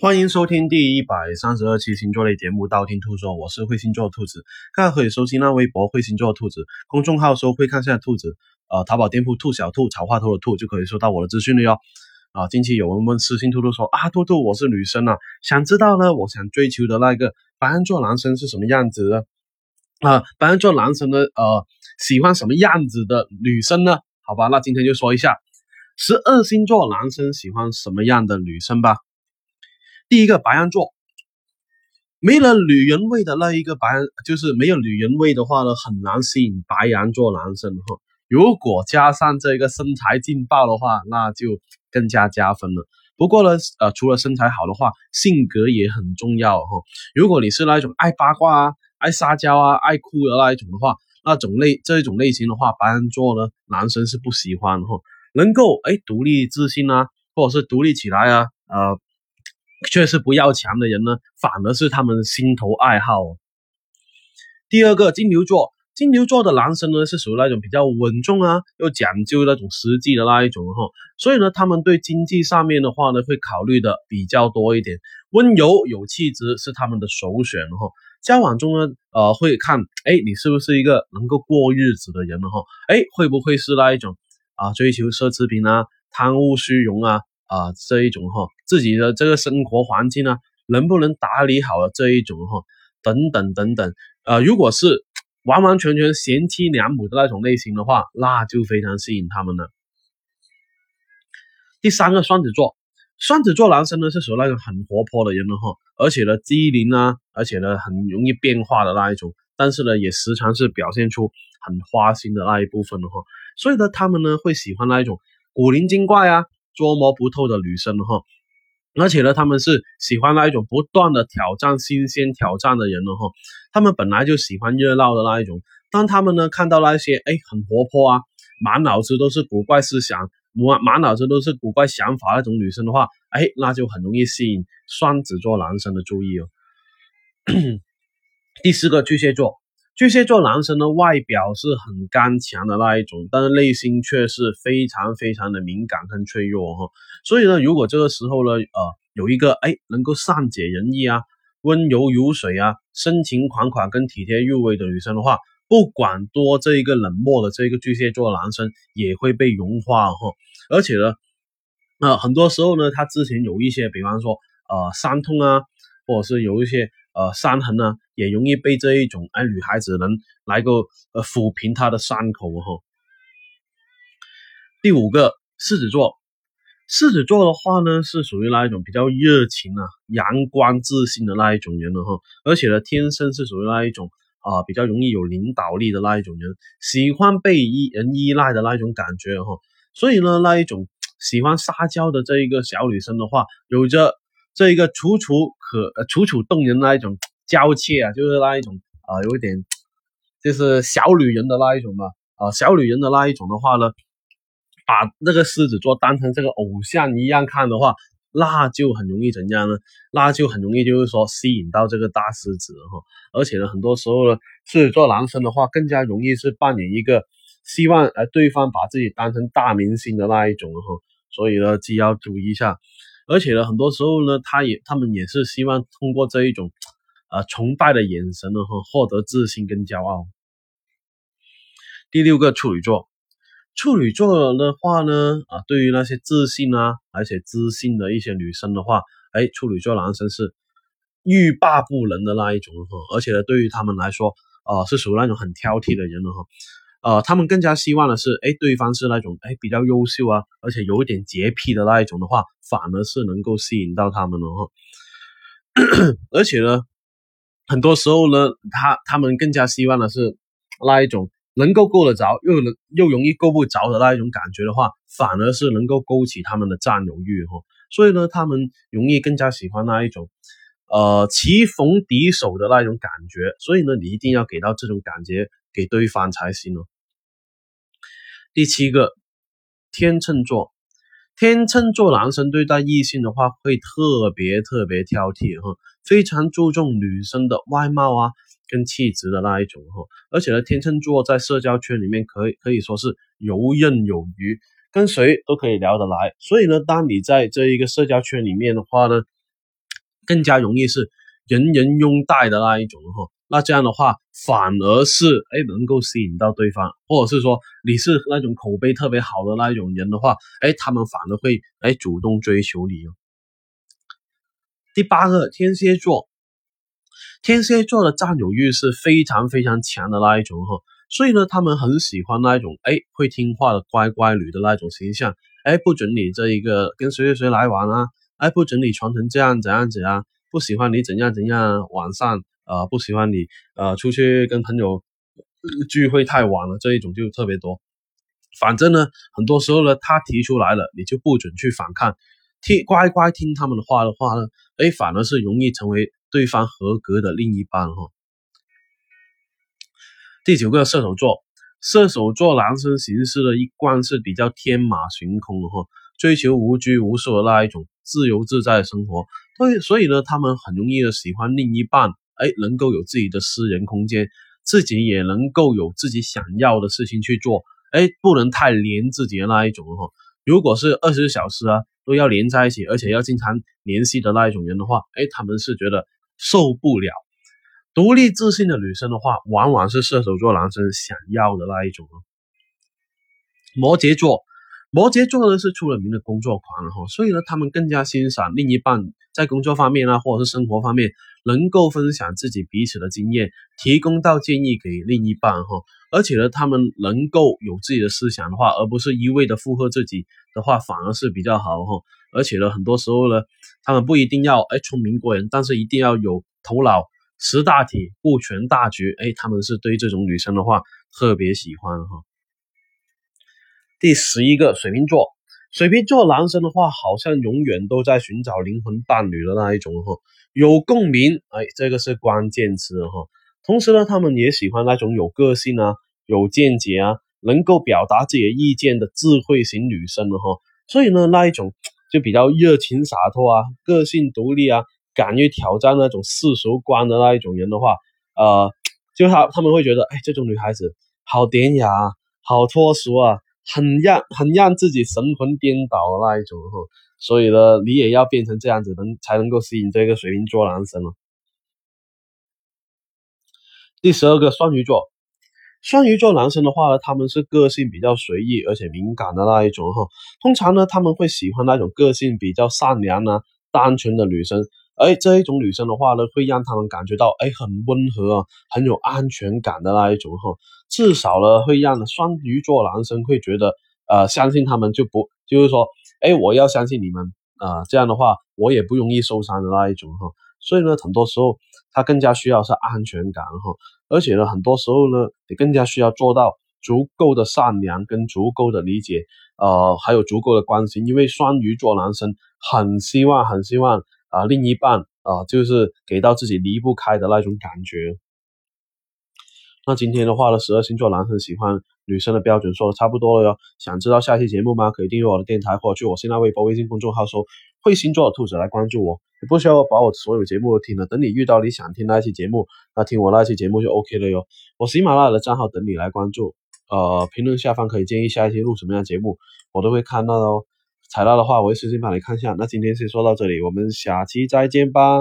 欢迎收听第一百三十二期星座类节目《道听途说》，我是会星座兔子，大家可以收新浪微博“会星座兔子”公众号搜“会看下兔子”，呃，淘宝店铺“兔小兔”草花头的兔就可以收到我的资讯了哟。啊，近期有人问私信兔兔说啊，兔兔我是女生啊，想知道呢，我想追求的那个白羊座男生是什么样子的？啊，白羊座男生呢，呃，喜欢什么样子的女生呢？好吧，那今天就说一下十二星座男生喜欢什么样的女生吧。第一个白羊座，没了女人味的那一个白，就是没有女人味的话呢，很难吸引白羊座男生哈。如果加上这个身材劲爆的话，那就更加加分了。不过呢，呃，除了身材好的话，性格也很重要哈。如果你是那种爱八卦啊、爱撒娇啊、爱哭的那一种的话，那种类这一种类型的话，白羊座呢，男生是不喜欢哈。能够哎独立自信啊，或者是独立起来啊，呃。确实不要强的人呢，反而是他们心头爱好。第二个金牛座，金牛座的男生呢是属于那种比较稳重啊，又讲究那种实际的那一种哈，所以呢，他们对经济上面的话呢会考虑的比较多一点，温柔有气质是他们的首选哈。交往中呢，呃，会看哎你是不是一个能够过日子的人哈，哎会不会是那一种啊追求奢侈品啊，贪污虚荣啊。啊，这一种哈，自己的这个生活环境呢，能不能打理好了这一种哈，等等等等，呃，如果是完完全全贤妻良母的那种类型的话，那就非常吸引他们了。第三个双子座，双子座男生呢是属于那种很活泼的人了哈，而且呢机灵啊，而且呢很容易变化的那一种，但是呢也时常是表现出很花心的那一部分的哈，所以呢他们呢会喜欢那一种古灵精怪啊。捉摸不透的女生哈，而且呢，他们是喜欢那一种不断的挑战、新鲜挑战的人了哈。他们本来就喜欢热闹的那一种，当他们呢看到那些哎很活泼啊，满脑子都是古怪思想、满满脑子都是古怪想法那种女生的话，哎，那就很容易吸引双子座男生的注意哦。第四个巨蟹座。巨蟹座男生的外表是很刚强的那一种，但是内心却是非常非常的敏感跟脆弱哈。所以呢，如果这个时候呢，呃，有一个哎能够善解人意啊、温柔如水啊、深情款款跟体贴入微的女生的话，不管多这一个冷漠的这个巨蟹座男生也会被融化哈。而且呢，那很多时候呢，他之前有一些，比方说呃伤痛啊，或者是有一些。呃，伤痕呢，也容易被这一种哎女孩子能来个呃抚平她的伤口哈。第五个，狮子座，狮子座的话呢，是属于那一种比较热情啊、阳光自信的那一种人了哈，而且呢，天生是属于那一种啊比较容易有领导力的那一种人，喜欢被依人依赖的那一种感觉哈，所以呢，那一种喜欢撒娇的这一个小女生的话，有着。这一个楚楚可楚楚动人那一种 娇怯啊，就是那一种啊，有一点 就是小女人的那一种嘛啊，小女人的那一种的话呢，把那个狮子座当成这个偶像一样看的话，那就很容易怎样呢？那就很容易就是说吸引到这个大狮子哈，而且呢，很多时候呢，狮子座男生的话更加容易是扮演一个希望呃对方把自己当成大明星的那一种哈，所以呢，既要注意一下。而且呢，很多时候呢，他也他们也是希望通过这一种，呃，崇拜的眼神呢，哈，获得自信跟骄傲。第六个处女座，处女座的话呢，啊，对于那些自信啊，而且自信的一些女生的话，哎，处女座男生是欲罢不能的那一种哈，而且呢，对于他们来说，啊，是属于那种很挑剔的人了哈。呃，他们更加希望的是，哎，对方是那种哎比较优秀啊，而且有一点洁癖的那一种的话，反而是能够吸引到他们的哈。而且呢，很多时候呢，他他们更加希望的是那一种能够够得着又能又容易够不着的那一种感觉的话，反而是能够勾起他们的占有欲哈。所以呢，他们容易更加喜欢那一种呃棋逢敌手的那一种感觉。所以呢，你一定要给到这种感觉给对方才行哦。第七个，天秤座，天秤座男生对待异性的话会特别特别挑剔哈，非常注重女生的外貌啊跟气质的那一种哈，而且呢，天秤座在社交圈里面可以可以说是游刃有余，跟谁都可以聊得来，所以呢，当你在这一个社交圈里面的话呢，更加容易是人人拥戴的那一种哈。那这样的话，反而是哎能够吸引到对方，或者是说你是那种口碑特别好的那一种人的话，哎，他们反而会哎主动追求你哦。第八个天蝎座，天蝎座的占有欲是非常非常强的那一种哈，所以呢，他们很喜欢那一种哎会听话的乖乖女的那种形象，哎不准你这一个跟谁谁谁来往啊，哎不准你传成这样怎样怎样，不喜欢你怎样怎样，晚上。呃，不喜欢你，呃，出去跟朋友聚会太晚了，这一种就特别多。反正呢，很多时候呢，他提出来了，你就不准去反抗，听乖乖听他们的话的话呢，哎，反而是容易成为对方合格的另一半哈。第九个射手座，射手座男生行事的一贯是比较天马行空的哈，追求无拘无束的那一种自由自在的生活，所以所以呢，他们很容易的喜欢另一半。哎，能够有自己的私人空间，自己也能够有自己想要的事情去做。哎，不能太黏自己的那一种哈。如果是二十四小时啊都要连在一起，而且要经常联系的那一种人的话，哎，他们是觉得受不了。独立自信的女生的话，往往是射手座男生想要的那一种哦。摩羯座。摩羯座呢是出了名的工作狂哈，所以呢他们更加欣赏另一半在工作方面啊，或者是生活方面能够分享自己彼此的经验，提供到建议给另一半哈。而且呢他们能够有自己的思想的话，而不是一味的附和自己的话，反而是比较好哈。而且呢很多时候呢他们不一定要哎聪明过人，但是一定要有头脑识大体顾全大局哎，他们是对这种女生的话特别喜欢哈。第十一个水瓶座，水瓶座男生的话，好像永远都在寻找灵魂伴侣的那一种哈，有共鸣，哎，这个是关键词哈。同时呢，他们也喜欢那种有个性啊、有见解啊、能够表达自己的意见的智慧型女生的哈。所以呢，那一种就比较热情洒脱啊、个性独立啊、敢于挑战那种世俗观的那一种人的话，呃，就他他们会觉得，哎，这种女孩子好典雅，好脱俗啊。很让很让自己神魂颠倒的那一种哈，所以呢，你也要变成这样子，能才能够吸引这个水瓶座男生了。第十二个双鱼座，双鱼座男生的话呢，他们是个性比较随意而且敏感的那一种哈，通常呢，他们会喜欢那种个性比较善良啊、单纯的女生。哎，这一种女生的话呢，会让他们感觉到哎很温和啊，很有安全感的那一种哈，至少呢会让双鱼座男生会觉得呃相信他们就不就是说哎我要相信你们啊，这样的话我也不容易受伤的那一种哈，所以呢很多时候他更加需要是安全感哈，而且呢很多时候呢你更加需要做到足够的善良跟足够的理解呃还有足够的关心，因为双鱼座男生很希望很希望。啊，另一半啊，就是给到自己离不开的那种感觉。那今天的话呢，十二星座男生喜欢女生的标准说的差不多了哟。想知道下期节目吗？可以订阅我的电台，或者去我新浪微博、微信公众号搜“会星座的兔子”来关注我。也不需要把我所有节目都听了，等你遇到你想听那一期节目，那听我那期节目就 OK 了哟。我喜马拉雅的账号等你来关注。呃，评论下方可以建议下一期录什么样节目，我都会看到的哦。材料的话，我会私信帮你看一下。那今天先说到这里，我们下期再见吧。